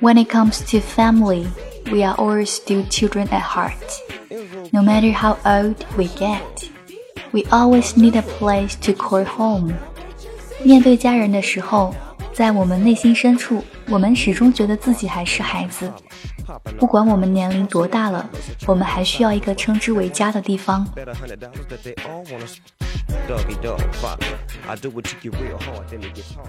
When it comes to family, we are all still children at heart. No matter how old we get, we always need a place to call home. 面对家人的时候，在我们内心深处，我们始终觉得自己还是孩子。不管我们年龄多大了，我们还需要一个称之为家的地方。Dog, father. I do it to you real hard, then it gets hard.